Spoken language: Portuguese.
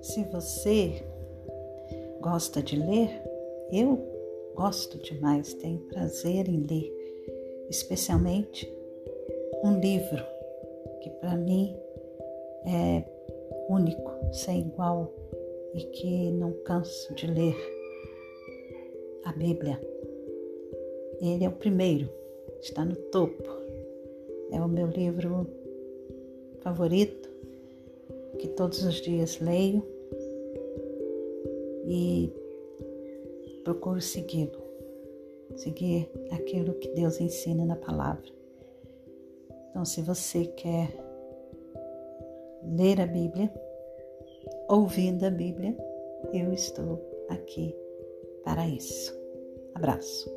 Se você gosta de ler, eu gosto demais, tenho prazer em ler, especialmente um livro que para mim é único, sem igual e que não canso de ler a Bíblia. Ele é o primeiro, está no topo. É o meu livro favorito, que todos os dias leio e procuro segui-lo, seguir aquilo que Deus ensina na palavra. Então, se você quer ler a Bíblia, ouvindo a Bíblia, eu estou aqui para isso. Abraço.